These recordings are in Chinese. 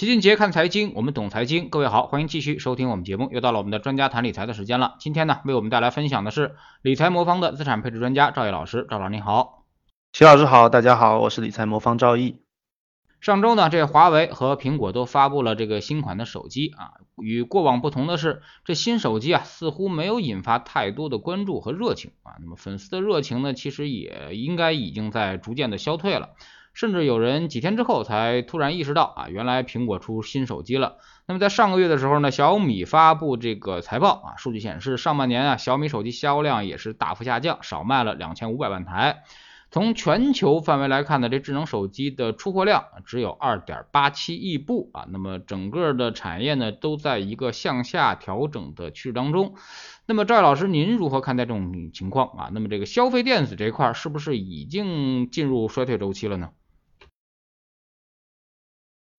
齐俊杰看财经，我们懂财经。各位好，欢迎继续收听我们节目。又到了我们的专家谈理财的时间了。今天呢，为我们带来分享的是理财魔方的资产配置专家赵毅老师。赵老师你好，齐老师好，大家好，我是理财魔方赵毅。上周呢，这华为和苹果都发布了这个新款的手机啊。与过往不同的是，这新手机啊，似乎没有引发太多的关注和热情啊。那么粉丝的热情呢，其实也应该已经在逐渐的消退了。甚至有人几天之后才突然意识到啊，原来苹果出新手机了。那么在上个月的时候呢，小米发布这个财报啊，数据显示上半年啊，小米手机销量也是大幅下降，少卖了两千五百万台。从全球范围来看呢，这智能手机的出货量只有二点八七亿部啊。那么整个的产业呢，都在一个向下调整的趋势当中。那么赵老师，您如何看待这种情况啊？那么这个消费电子这一块是不是已经进入衰退周期了呢？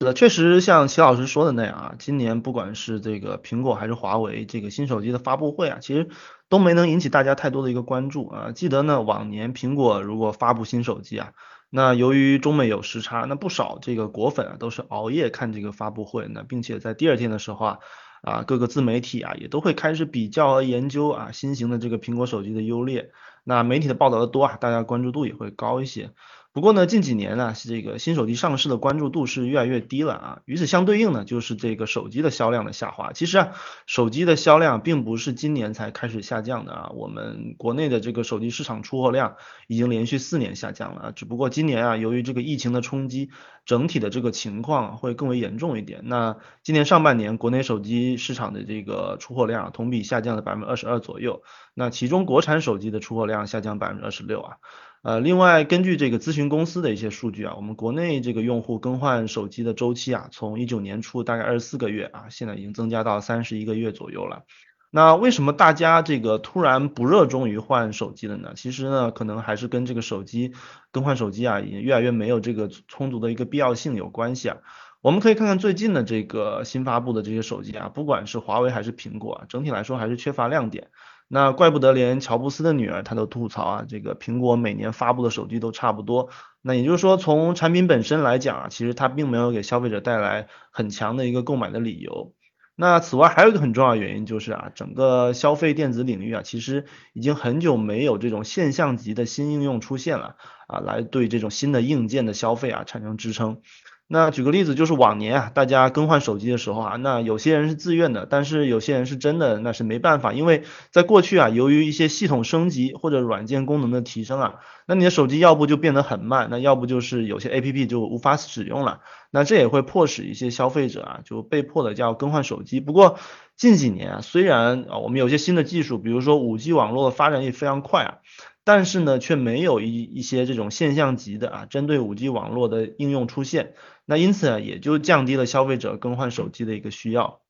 是的，确实像齐老师说的那样啊，今年不管是这个苹果还是华为这个新手机的发布会啊，其实都没能引起大家太多的一个关注啊。记得呢，往年苹果如果发布新手机啊，那由于中美有时差，那不少这个果粉啊都是熬夜看这个发布会，那并且在第二天的时候啊，啊各个自媒体啊也都会开始比较和研究啊新型的这个苹果手机的优劣，那媒体的报道的多啊，大家关注度也会高一些。不过呢，近几年呢，是这个新手机上市的关注度是越来越低了啊。与此相对应呢，就是这个手机的销量的下滑。其实啊，手机的销量并不是今年才开始下降的啊。我们国内的这个手机市场出货量已经连续四年下降了啊。只不过今年啊，由于这个疫情的冲击，整体的这个情况会更为严重一点。那今年上半年国内手机市场的这个出货量同比下降了百分之二十二左右。那其中国产手机的出货量下降百分之二十六啊。呃，另外根据这个咨询公司的一些数据啊，我们国内这个用户更换手机的周期啊，从一九年初大概二十四个月啊，现在已经增加到三十一个月左右了。那为什么大家这个突然不热衷于换手机了呢？其实呢，可能还是跟这个手机更换手机啊，也越来越没有这个充足的一个必要性有关系啊。我们可以看看最近的这个新发布的这些手机啊，不管是华为还是苹果啊，整体来说还是缺乏亮点。那怪不得连乔布斯的女儿她都吐槽啊，这个苹果每年发布的手机都差不多。那也就是说，从产品本身来讲啊，其实它并没有给消费者带来很强的一个购买的理由。那此外还有一个很重要的原因就是啊，整个消费电子领域啊，其实已经很久没有这种现象级的新应用出现了啊，来对这种新的硬件的消费啊产生支撑。那举个例子，就是往年啊，大家更换手机的时候啊，那有些人是自愿的，但是有些人是真的，那是没办法，因为在过去啊，由于一些系统升级或者软件功能的提升啊，那你的手机要不就变得很慢，那要不就是有些 A P P 就无法使用了，那这也会迫使一些消费者啊，就被迫的叫更换手机。不过近几年啊，虽然啊我们有些新的技术，比如说五 G 网络的发展也非常快啊。但是呢，却没有一一些这种现象级的啊，针对五 G 网络的应用出现，那因此啊，也就降低了消费者更换手机的一个需要。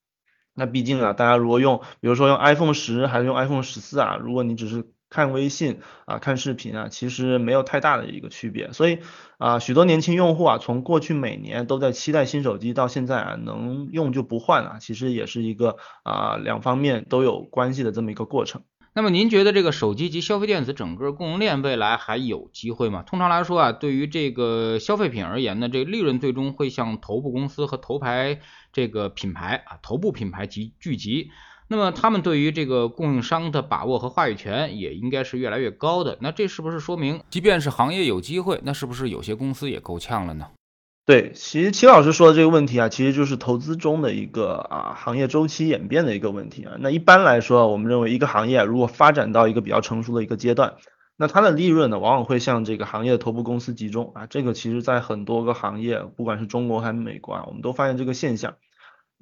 那毕竟啊，大家如果用，比如说用 iPhone 十还是用 iPhone 十四啊，如果你只是看微信啊、看视频啊，其实没有太大的一个区别。所以啊，许多年轻用户啊，从过去每年都在期待新手机，到现在啊，能用就不换啊，其实也是一个啊两方面都有关系的这么一个过程。那么您觉得这个手机及消费电子整个供应链未来还有机会吗？通常来说啊，对于这个消费品而言呢，这个利润最终会向头部公司和头牌这个品牌啊，头部品牌集聚集。那么他们对于这个供应商的把握和话语权也应该是越来越高的。那这是不是说明，即便是行业有机会，那是不是有些公司也够呛了呢？对，其实齐老师说的这个问题啊，其实就是投资中的一个啊行业周期演变的一个问题啊。那一般来说，我们认为一个行业如果发展到一个比较成熟的一个阶段，那它的利润呢，往往会向这个行业的头部公司集中啊。这个其实在很多个行业，不管是中国还是美国啊，我们都发现这个现象。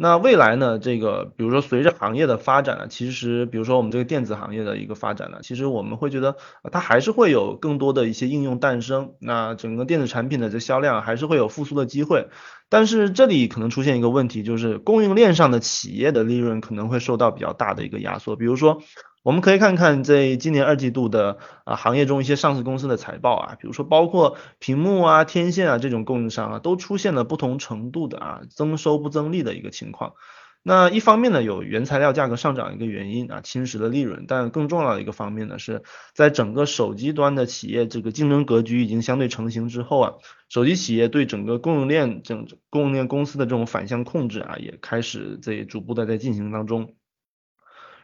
那未来呢？这个比如说随着行业的发展呢，其实比如说我们这个电子行业的一个发展呢，其实我们会觉得它还是会有更多的一些应用诞生，那整个电子产品的这销量还是会有复苏的机会。但是这里可能出现一个问题，就是供应链上的企业的利润可能会受到比较大的一个压缩，比如说。我们可以看看在今年二季度的啊行业中一些上市公司的财报啊，比如说包括屏幕啊、天线啊这种供应商啊，都出现了不同程度的啊增收不增利的一个情况。那一方面呢，有原材料价格上涨一个原因啊，侵蚀了利润，但更重要的一个方面呢，是在整个手机端的企业这个竞争格局已经相对成型之后啊，手机企业对整个供应链整供应链公司的这种反向控制啊，也开始在逐步的在进行当中。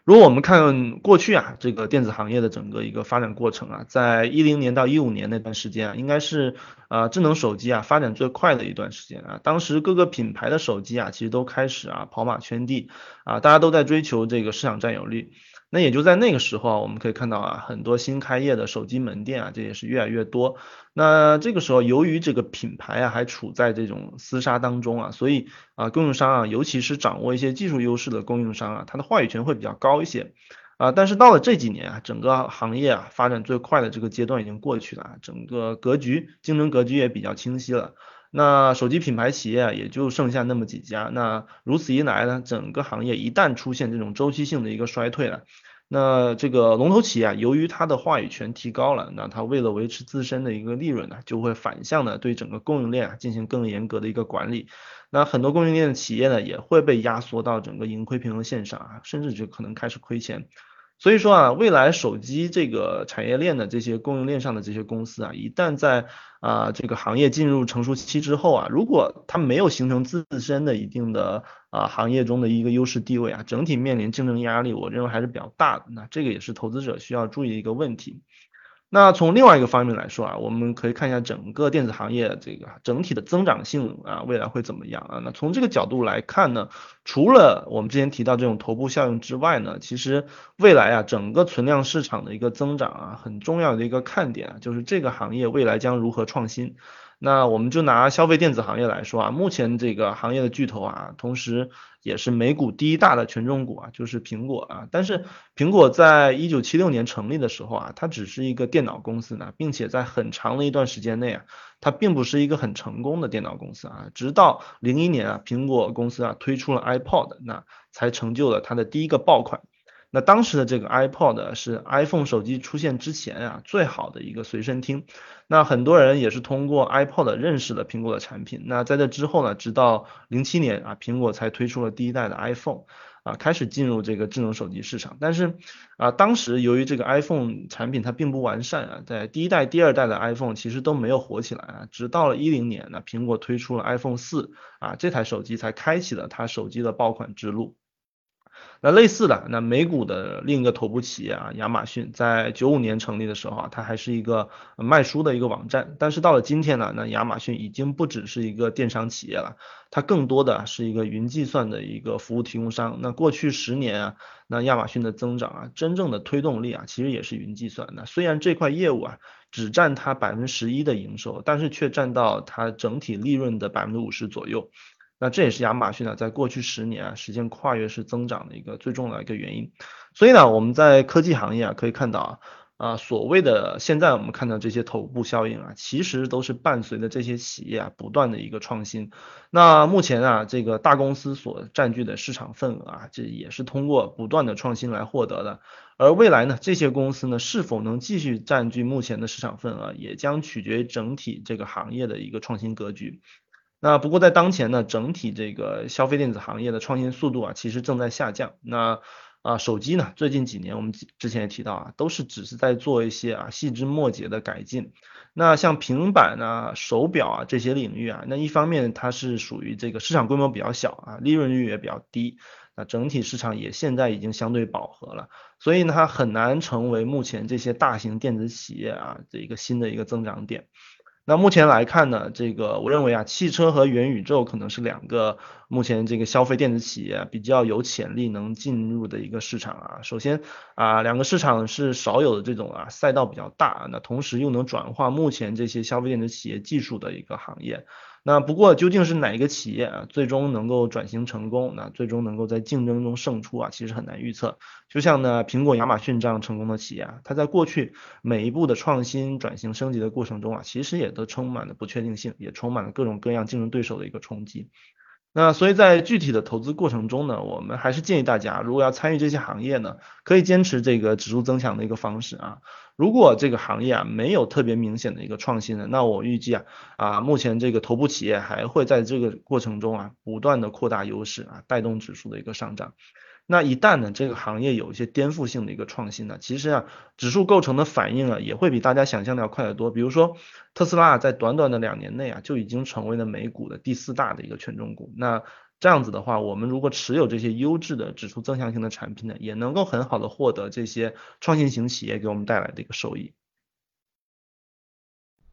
如果我们看过去啊，这个电子行业的整个一个发展过程啊，在一零年到一五年那段时间啊，应该是呃智能手机啊发展最快的一段时间啊。当时各个品牌的手机啊，其实都开始啊跑马圈地啊，大家都在追求这个市场占有率。那也就在那个时候啊，我们可以看到啊，很多新开业的手机门店啊，这也是越来越多。那这个时候，由于这个品牌啊还处在这种厮杀当中啊，所以啊，供应商啊，尤其是掌握一些技术优势的供应商啊，他的话语权会比较高一些啊。但是到了这几年啊，整个行业啊发展最快的这个阶段已经过去了，整个格局竞争格局也比较清晰了。那手机品牌企业，也就剩下那么几家。那如此一来呢，整个行业一旦出现这种周期性的一个衰退了，那这个龙头企业，由于它的话语权提高了，那它为了维持自身的一个利润呢，就会反向的对整个供应链啊进行更严格的一个管理。那很多供应链的企业呢，也会被压缩到整个盈亏平衡线上啊，甚至就可能开始亏钱。所以说啊，未来手机这个产业链的这些供应链上的这些公司啊，一旦在啊这个行业进入成熟期之后啊，如果它没有形成自身的一定的啊行业中的一个优势地位啊，整体面临竞争压力，我认为还是比较大的。那这个也是投资者需要注意的一个问题。那从另外一个方面来说啊，我们可以看一下整个电子行业这个整体的增长性啊，未来会怎么样啊？那从这个角度来看呢，除了我们之前提到这种头部效应之外呢，其实未来啊，整个存量市场的一个增长啊，很重要的一个看点啊，就是这个行业未来将如何创新。那我们就拿消费电子行业来说啊，目前这个行业的巨头啊，同时也是美股第一大的权重股啊，就是苹果啊。但是苹果在一九七六年成立的时候啊，它只是一个电脑公司呢，并且在很长的一段时间内啊，它并不是一个很成功的电脑公司啊。直到零一年啊，苹果公司啊推出了 iPod，那才成就了它的第一个爆款。那当时的这个 iPod 是 iPhone 手机出现之前啊最好的一个随身听，那很多人也是通过 iPod 认识了苹果的产品。那在这之后呢，直到零七年啊，苹果才推出了第一代的 iPhone，啊，开始进入这个智能手机市场。但是啊，当时由于这个 iPhone 产品它并不完善啊，在第一代、第二代的 iPhone 其实都没有火起来啊，直到了一零年呢，苹果推出了 iPhone 四啊，这台手机才开启了它手机的爆款之路。那类似的，那美股的另一个头部企业啊，亚马逊，在九五年成立的时候啊，它还是一个卖书的一个网站。但是到了今天呢，那亚马逊已经不只是一个电商企业了，它更多的是一个云计算的一个服务提供商。那过去十年啊，那亚马逊的增长啊，真正的推动力啊，其实也是云计算。那虽然这块业务啊，只占它百分之十一的营收，但是却占到它整体利润的百分之五十左右。那这也是亚马逊呢，在过去十年啊，实现跨越式增长的一个最重要的一个原因。所以呢，我们在科技行业啊，可以看到啊，啊，所谓的现在我们看到这些头部效应啊，其实都是伴随着这些企业啊不断的一个创新。那目前啊，这个大公司所占据的市场份额啊，这也是通过不断的创新来获得的。而未来呢，这些公司呢，是否能继续占据目前的市场份额，也将取决于整体这个行业的一个创新格局。那不过在当前呢，整体这个消费电子行业的创新速度啊，其实正在下降。那啊，手机呢，最近几年我们之前也提到啊，都是只是在做一些啊细枝末节的改进。那像平板啊、手表啊这些领域啊，那一方面它是属于这个市场规模比较小啊，利润率也比较低，那整体市场也现在已经相对饱和了，所以呢，它很难成为目前这些大型电子企业啊的一个新的一个增长点。那目前来看呢，这个我认为啊，汽车和元宇宙可能是两个目前这个消费电子企业比较有潜力能进入的一个市场啊。首先啊，两个市场是少有的这种啊赛道比较大，那同时又能转化目前这些消费电子企业技术的一个行业。那不过究竟是哪一个企业啊，最终能够转型成功，那最终能够在竞争中胜出啊，其实很难预测。就像呢，苹果、亚马逊这样成功的企业啊，它在过去每一步的创新、转型、升级的过程中啊，其实也都充满了不确定性，也充满了各种各样竞争对手的一个冲击。那所以在具体的投资过程中呢，我们还是建议大家，如果要参与这些行业呢，可以坚持这个指数增强的一个方式啊。如果这个行业啊没有特别明显的一个创新呢，那我预计啊啊目前这个头部企业还会在这个过程中啊不断的扩大优势啊，带动指数的一个上涨。那一旦呢，这个行业有一些颠覆性的一个创新呢，其实啊，指数构成的反应啊，也会比大家想象的要快得多。比如说，特斯拉在短短的两年内啊，就已经成为了美股的第四大的一个权重股。那这样子的话，我们如果持有这些优质的指数增强型的产品呢，也能够很好的获得这些创新型企业给我们带来的一个收益。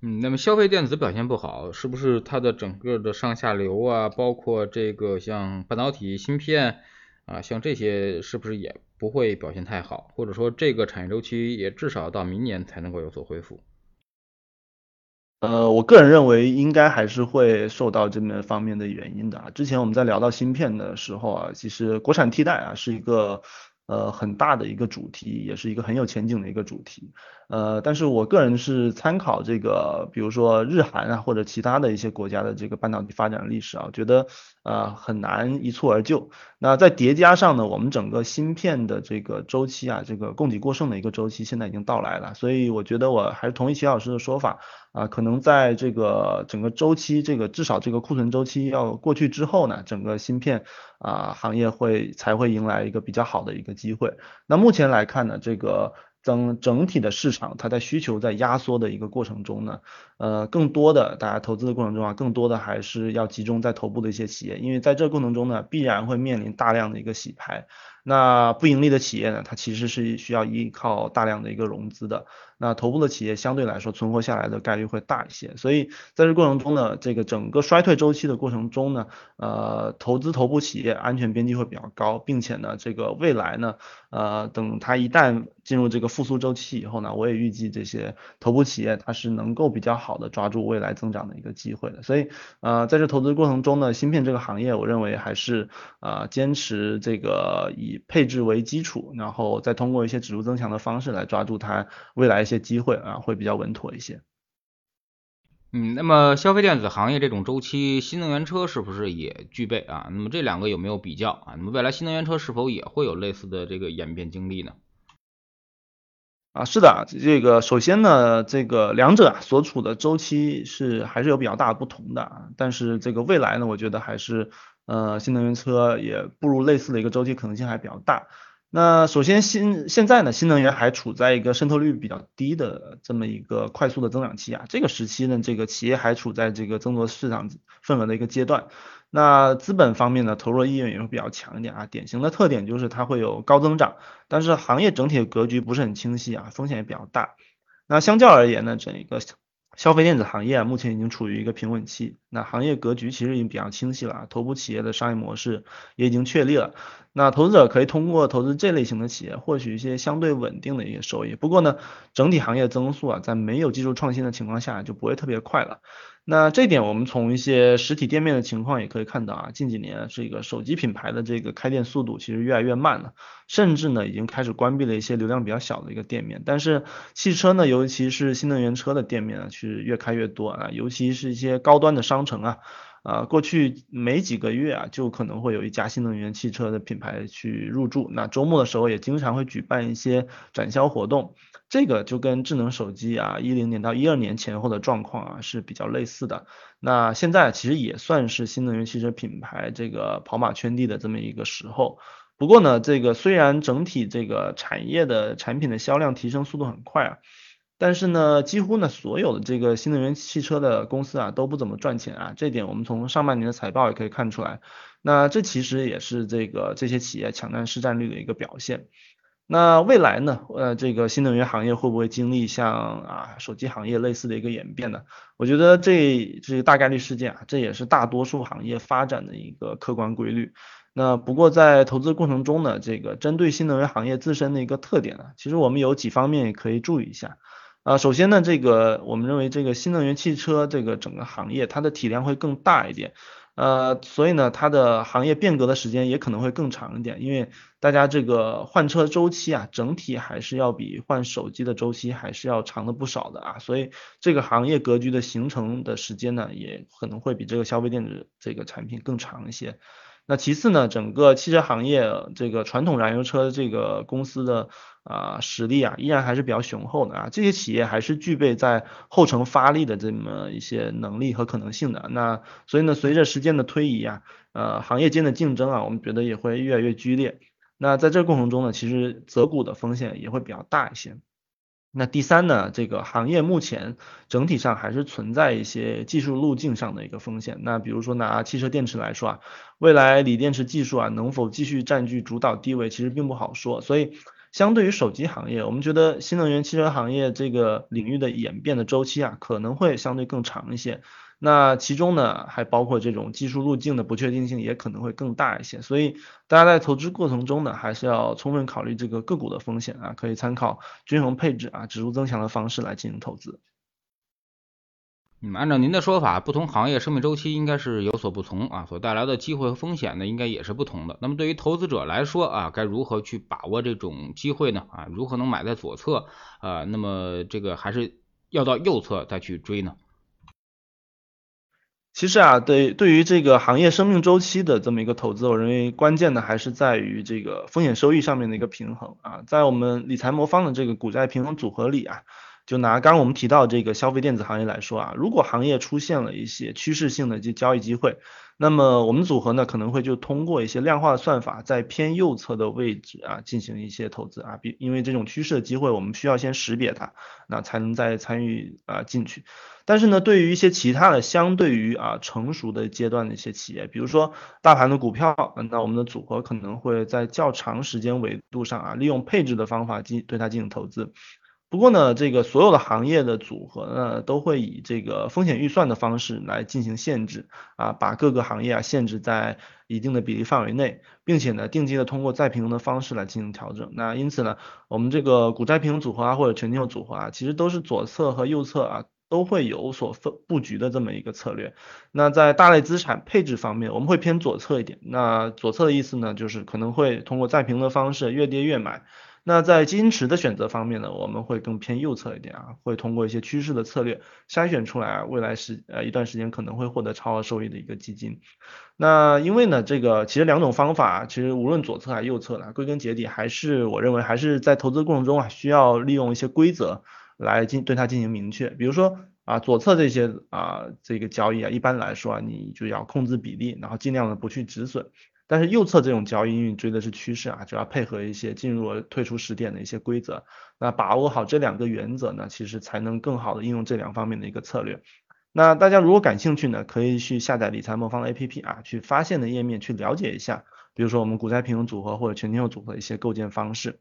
嗯，那么消费电子表现不好，是不是它的整个的上下游啊，包括这个像半导体芯片？啊，像这些是不是也不会表现太好？或者说这个产业周期也至少到明年才能够有所恢复？呃，我个人认为应该还是会受到这么方面的原因的啊。之前我们在聊到芯片的时候啊，其实国产替代啊是一个。呃，很大的一个主题，也是一个很有前景的一个主题。呃，但是我个人是参考这个，比如说日韩啊，或者其他的一些国家的这个半导体发展历史啊，觉得呃很难一蹴而就。那在叠加上呢，我们整个芯片的这个周期啊，这个供给过剩的一个周期现在已经到来了，所以我觉得我还是同意齐老师的说法。啊，可能在这个整个周期，这个至少这个库存周期要过去之后呢，整个芯片啊行业会才会迎来一个比较好的一个机会。那目前来看呢，这个整整体的市场，它在需求在压缩的一个过程中呢，呃，更多的大家投资的过程中啊，更多的还是要集中在头部的一些企业，因为在这过程中呢，必然会面临大量的一个洗牌。那不盈利的企业呢，它其实是需要依靠大量的一个融资的。那头部的企业相对来说存活下来的概率会大一些，所以在这过程中呢，这个整个衰退周期的过程中呢，呃，投资头部企业安全边际会比较高，并且呢，这个未来呢，呃，等它一旦进入这个复苏周期以后呢，我也预计这些头部企业它是能够比较好的抓住未来增长的一个机会的。所以，呃，在这投资过程中呢，芯片这个行业，我认为还是呃坚持这个以配置为基础，然后再通过一些指数增强的方式来抓住它未来一。些机会啊，会比较稳妥一些。嗯，那么消费电子行业这种周期，新能源车是不是也具备啊？那么这两个有没有比较啊？那么未来新能源车是否也会有类似的这个演变经历呢？啊，是的，这个首先呢，这个两者所处的周期是还是有比较大的不同的。但是这个未来呢，我觉得还是呃，新能源车也步入类似的一个周期可能性还比较大。那首先新现在呢，新能源还处在一个渗透率比较低的这么一个快速的增长期啊。这个时期呢，这个企业还处在这个争夺市场份额的一个阶段。那资本方面呢，投入意愿也会比较强一点啊。典型的特点就是它会有高增长，但是行业整体的格局不是很清晰啊，风险也比较大。那相较而言呢，整一个消费电子行业啊，目前已经处于一个平稳期，那行业格局其实已经比较清晰了，头部企业的商业模式也已经确立了，那投资者可以通过投资这类型的企业获取一些相对稳定的一些收益。不过呢，整体行业增速啊，在没有技术创新的情况下，就不会特别快了。那这点我们从一些实体店面的情况也可以看到啊，近几年这个手机品牌的这个开店速度其实越来越慢了，甚至呢已经开始关闭了一些流量比较小的一个店面。但是汽车呢，尤其是新能源车的店面啊，是越开越多啊，尤其是一些高端的商城啊。啊，过去没几个月啊，就可能会有一家新能源汽车的品牌去入驻。那周末的时候也经常会举办一些展销活动，这个就跟智能手机啊，一零年到一二年前后的状况啊是比较类似的。那现在其实也算是新能源汽车品牌这个跑马圈地的这么一个时候。不过呢，这个虽然整体这个产业的产品的销量提升速度很快啊。但是呢，几乎呢所有的这个新能源汽车的公司啊都不怎么赚钱啊，这点我们从上半年的财报也可以看出来。那这其实也是这个这些企业抢占市占率的一个表现。那未来呢，呃，这个新能源行业会不会经历像啊手机行业类似的一个演变呢？我觉得这是大概率事件啊，这也是大多数行业发展的一个客观规律。那不过在投资过程中呢，这个针对新能源行业自身的一个特点呢，其实我们有几方面也可以注意一下。啊，首先呢，这个我们认为这个新能源汽车这个整个行业它的体量会更大一点，呃，所以呢，它的行业变革的时间也可能会更长一点，因为大家这个换车周期啊，整体还是要比换手机的周期还是要长的不少的啊，所以这个行业格局的形成的时间呢，也可能会比这个消费电子这个产品更长一些。那其次呢，整个汽车行业这个传统燃油车这个公司的啊实力啊，依然还是比较雄厚的啊，这些企业还是具备在后程发力的这么一些能力和可能性的。那所以呢，随着时间的推移啊，呃，行业间的竞争啊，我们觉得也会越来越剧烈。那在这个过程中呢，其实择股的风险也会比较大一些。那第三呢，这个行业目前整体上还是存在一些技术路径上的一个风险。那比如说拿汽车电池来说啊，未来锂电池技术啊能否继续占据主导地位，其实并不好说。所以相对于手机行业，我们觉得新能源汽车行业这个领域的演变的周期啊，可能会相对更长一些。那其中呢，还包括这种技术路径的不确定性也可能会更大一些，所以大家在投资过程中呢，还是要充分考虑这个个股的风险啊，可以参考均衡配置啊、指数增强的方式来进行投资。嗯，按照您的说法，不同行业生命周期应该是有所不同啊，所带来的机会和风险呢，应该也是不同的。那么对于投资者来说啊，该如何去把握这种机会呢？啊，如何能买在左侧啊？那么这个还是要到右侧再去追呢？其实啊，对对于这个行业生命周期的这么一个投资，我认为关键的还是在于这个风险收益上面的一个平衡啊。在我们理财魔方的这个股债平衡组合里啊，就拿刚刚我们提到这个消费电子行业来说啊，如果行业出现了一些趋势性的这交易机会。那么我们组合呢可能会就通过一些量化的算法，在偏右侧的位置啊进行一些投资啊，比因为这种趋势的机会，我们需要先识别它，那才能再参与啊进去。但是呢，对于一些其他的相对于啊成熟的阶段的一些企业，比如说大盘的股票，那我们的组合可能会在较长时间维度上啊，利用配置的方法进对它进行投资。不过呢，这个所有的行业的组合呢，都会以这个风险预算的方式来进行限制啊，把各个行业啊限制在一定的比例范围内，并且呢，定期的通过再平衡的方式来进行调整。那因此呢，我们这个股债平衡组合啊，或者全球组合啊，其实都是左侧和右侧啊都会有所分布局的这么一个策略。那在大类资产配置方面，我们会偏左侧一点。那左侧的意思呢，就是可能会通过再平衡的方式，越跌越买。那在基金池的选择方面呢，我们会更偏右侧一点啊，会通过一些趋势的策略筛选出来，未来时呃一段时间可能会获得超额收益的一个基金。那因为呢，这个其实两种方法，其实无论左侧还是右侧呢，归根结底还是我认为还是在投资过程中啊，需要利用一些规则来进对它进行明确。比如说啊，左侧这些啊这个交易啊，一般来说啊，你就要控制比例，然后尽量的不去止损。但是右侧这种交易，因为追的是趋势啊，就要配合一些进入、退出时点的一些规则。那把握好这两个原则呢，其实才能更好的应用这两方面的一个策略。那大家如果感兴趣呢，可以去下载理财魔方的 APP 啊，去发现的页面去了解一下，比如说我们股债平衡组合或者全天候组合的一些构建方式。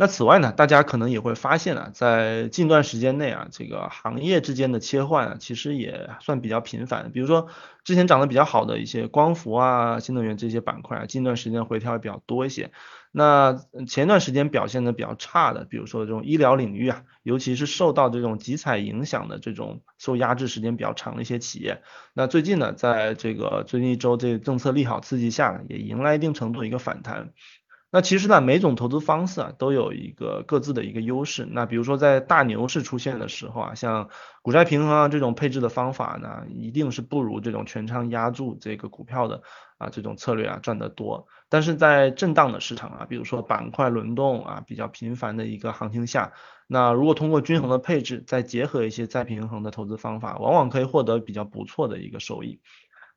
那此外呢，大家可能也会发现啊，在近段时间内啊，这个行业之间的切换啊，其实也算比较频繁。比如说之前涨得比较好的一些光伏啊、新能源这些板块啊，近段时间回调也比较多一些。那前段时间表现的比较差的，比如说这种医疗领域啊，尤其是受到这种集采影响的这种受压制时间比较长的一些企业，那最近呢，在这个最近一周这政策利好刺激下，也迎来一定程度一个反弹。那其实呢，每种投资方式啊都有一个各自的一个优势。那比如说在大牛市出现的时候啊，像股债平衡啊这种配置的方法呢，一定是不如这种全仓压住这个股票的啊这种策略啊赚得多。但是在震荡的市场啊，比如说板块轮动啊比较频繁的一个行情下，那如果通过均衡的配置，再结合一些再平衡的投资方法，往往可以获得比较不错的一个收益。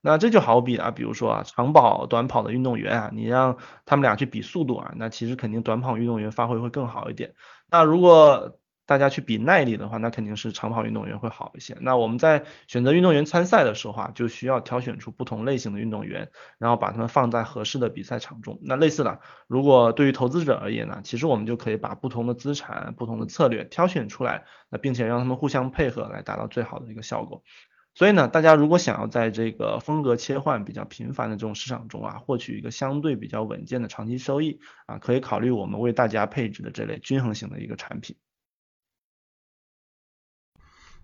那这就好比啊，比如说啊，长跑、短跑的运动员啊，你让他们俩去比速度啊，那其实肯定短跑运动员发挥会更好一点。那如果大家去比耐力的话，那肯定是长跑运动员会好一些。那我们在选择运动员参赛的时候啊，就需要挑选出不同类型的运动员，然后把他们放在合适的比赛场中。那类似的，如果对于投资者而言呢，其实我们就可以把不同的资产、不同的策略挑选出来，那并且让他们互相配合，来达到最好的一个效果。所以呢，大家如果想要在这个风格切换比较频繁的这种市场中啊，获取一个相对比较稳健的长期收益啊，可以考虑我们为大家配置的这类均衡型的一个产品。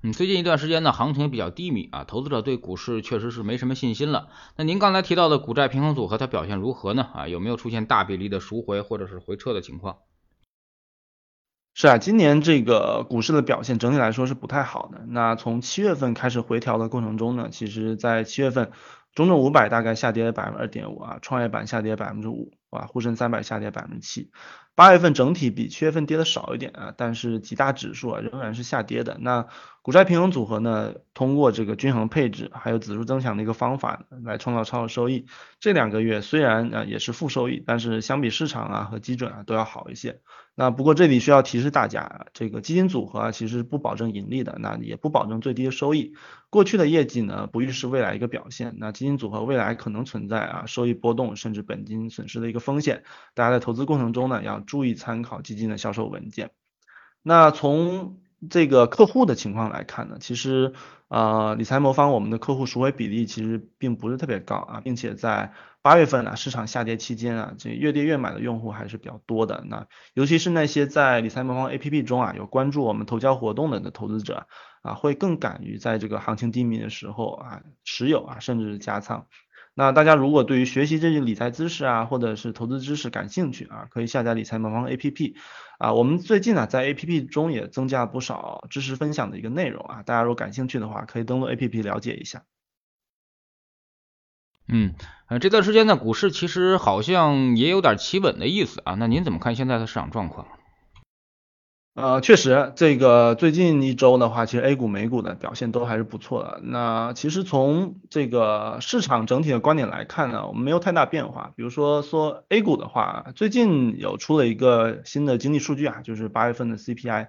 嗯，最近一段时间呢，行情比较低迷啊，投资者对股市确实是没什么信心了。那您刚才提到的股债平衡组合，它表现如何呢？啊，有没有出现大比例的赎回或者是回撤的情况？是啊，今年这个股市的表现整体来说是不太好的。那从七月份开始回调的过程中呢，其实在七月份，中证五百大概下跌百分之二点五啊，创业板下跌百分之五啊，沪深三百下跌百分之七。八月份整体比七月份跌的少一点啊，但是几大指数啊仍然是下跌的。那股债平衡组合呢，通过这个均衡配置还有指数增强的一个方法来创造超额收益。这两个月虽然啊也是负收益，但是相比市场啊和基准啊都要好一些。那不过这里需要提示大家，这个基金组合啊其实不保证盈利的，那也不保证最低的收益。过去的业绩呢不预示未来一个表现，那基金组合未来可能存在啊收益波动甚至本金损失的一个风险。大家在投资过程中呢要注意参考基金的销售文件。那从这个客户的情况来看呢，其实呃理财魔方我们的客户赎回比例其实并不是特别高啊，并且在八月份啊市场下跌期间啊，这越跌越买的用户还是比较多的。那尤其是那些在理财魔方 APP 中啊有关注我们投交活动的的投资者啊，会更敢于在这个行情低迷的时候啊持有啊，甚至是加仓。那大家如果对于学习这些理财知识啊，或者是投资知识感兴趣啊，可以下载理财魔方 APP 啊。我们最近呢在 APP 中也增加了不少知识分享的一个内容啊，大家如果感兴趣的话，可以登录 APP 了解一下。嗯，呃，这段时间呢，股市其实好像也有点企稳的意思啊。那您怎么看现在的市场状况？呃，确实，这个最近一周的话，其实 A 股、美股的表现都还是不错的。那其实从这个市场整体的观点来看呢，我们没有太大变化。比如说说 A 股的话，最近有出了一个新的经济数据啊，就是八月份的 CPI，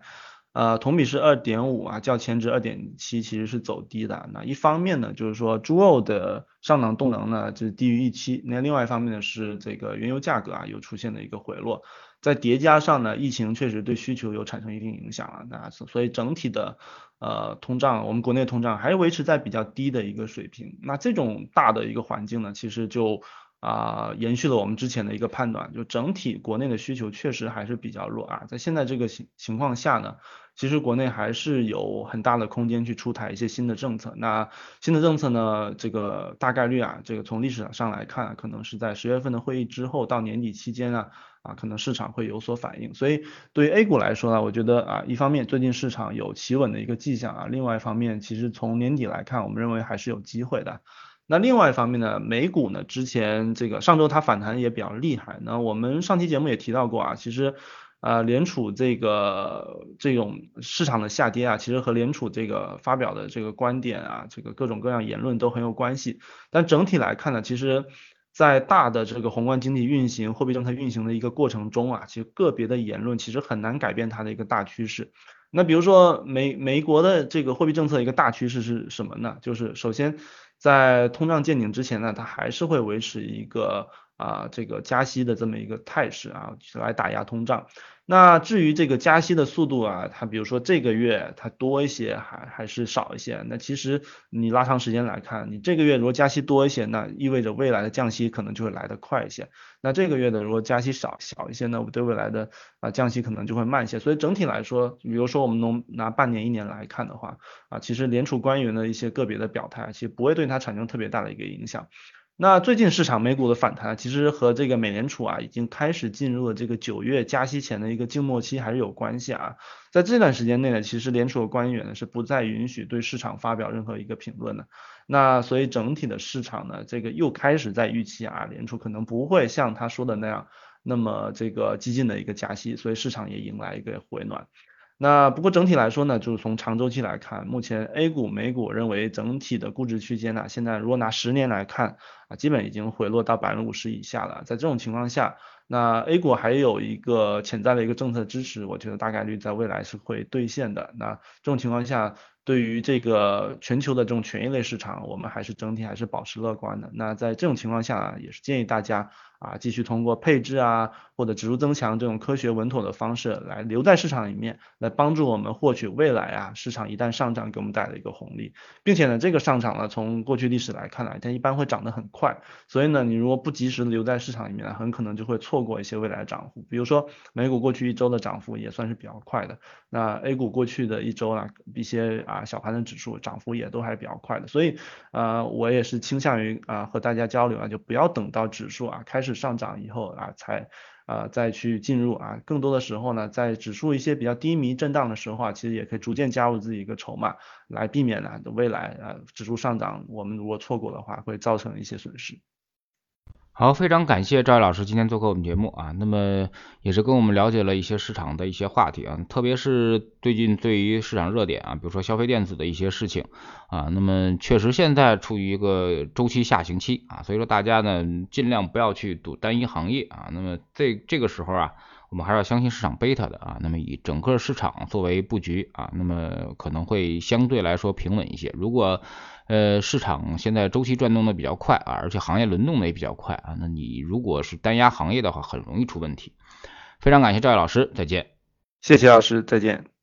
呃，同比是二点五啊，较前值二点七其实是走低的。那一方面呢，就是说猪肉的上涨动能呢就是低于预期，那另外一方面呢是这个原油价格啊又出现了一个回落。在叠加上呢，疫情确实对需求有产生一定影响了，那所以整体的呃通胀，我们国内通胀还是维持在比较低的一个水平。那这种大的一个环境呢，其实就啊延续了我们之前的一个判断，就整体国内的需求确实还是比较弱啊。在现在这个情情况下呢，其实国内还是有很大的空间去出台一些新的政策。那新的政策呢，这个大概率啊，这个从历史上来看，可能是在十月份的会议之后到年底期间啊。啊，可能市场会有所反应，所以对于 A 股来说呢，我觉得啊，一方面最近市场有企稳的一个迹象啊，另外一方面其实从年底来看，我们认为还是有机会的。那另外一方面呢，美股呢之前这个上周它反弹也比较厉害，那我们上期节目也提到过啊，其实啊联储这个这种市场的下跌啊，其实和联储这个发表的这个观点啊，这个各种各样言论都很有关系。但整体来看呢，其实。在大的这个宏观经济运行、货币政策运行的一个过程中啊，其实个别的言论其实很难改变它的一个大趋势。那比如说美美国的这个货币政策一个大趋势是什么呢？就是首先在通胀见顶之前呢，它还是会维持一个啊这个加息的这么一个态势啊，来打压通胀。那至于这个加息的速度啊，它比如说这个月它多一些，还还是少一些？那其实你拉长时间来看，你这个月如果加息多一些，那意味着未来的降息可能就会来得快一些。那这个月的如果加息少小一些呢，对未来的啊降息可能就会慢一些。所以整体来说，比如说我们能拿半年一年来看的话，啊，其实联储官员的一些个别的表态，其实不会对它产生特别大的一个影响。那最近市场美股的反弹，其实和这个美联储啊已经开始进入了这个九月加息前的一个静默期还是有关系啊。在这段时间内呢，其实联储的官员呢是不再允许对市场发表任何一个评论的。那所以整体的市场呢，这个又开始在预期啊，联储可能不会像他说的那样那么这个激进的一个加息，所以市场也迎来一个回暖。那不过整体来说呢，就是从长周期来看，目前 A 股、美股认为整体的估值区间呢，现在如果拿十年来看啊，基本已经回落到百分之五十以下了。在这种情况下，那 A 股还有一个潜在的一个政策支持，我觉得大概率在未来是会兑现的。那这种情况下，对于这个全球的这种权益类市场，我们还是整体还是保持乐观的。那在这种情况下，也是建议大家啊，继续通过配置啊或者指数增强这种科学稳妥的方式来留在市场里面，来帮助我们获取未来啊市场一旦上涨给我们带来的一个红利，并且呢，这个上涨呢从过去历史来看呢，它一般会涨得很快，所以呢，你如果不及时留在市场里面，很可能就会错过一些未来的涨幅。比如说美股过去一周的涨幅也算是比较快的，那 A 股过去的一周呢，一些啊小盘的指数涨幅也都还是比较快的，所以呃我也是倾向于啊和大家交流啊，就不要等到指数啊开始上涨以后啊才啊再去进入啊，更多的时候呢，在指数一些比较低迷震荡的时候啊，其实也可以逐渐加入自己一个筹码，来避免呢未来啊指数上涨我们如果错过的话，会造成一些损失。好，非常感谢赵毅老师今天做客我们节目啊，那么也是跟我们了解了一些市场的一些话题啊，特别是最近对于市场热点啊，比如说消费电子的一些事情啊，那么确实现在处于一个周期下行期啊，所以说大家呢尽量不要去赌单一行业啊，那么这这个时候啊，我们还是要相信市场贝塔的啊，那么以整个市场作为布局啊，那么可能会相对来说平稳一些，如果。呃，市场现在周期转动的比较快啊，而且行业轮动的也比较快啊，那你如果是单压行业的话，很容易出问题。非常感谢赵毅老师，再见。谢谢老师，再见。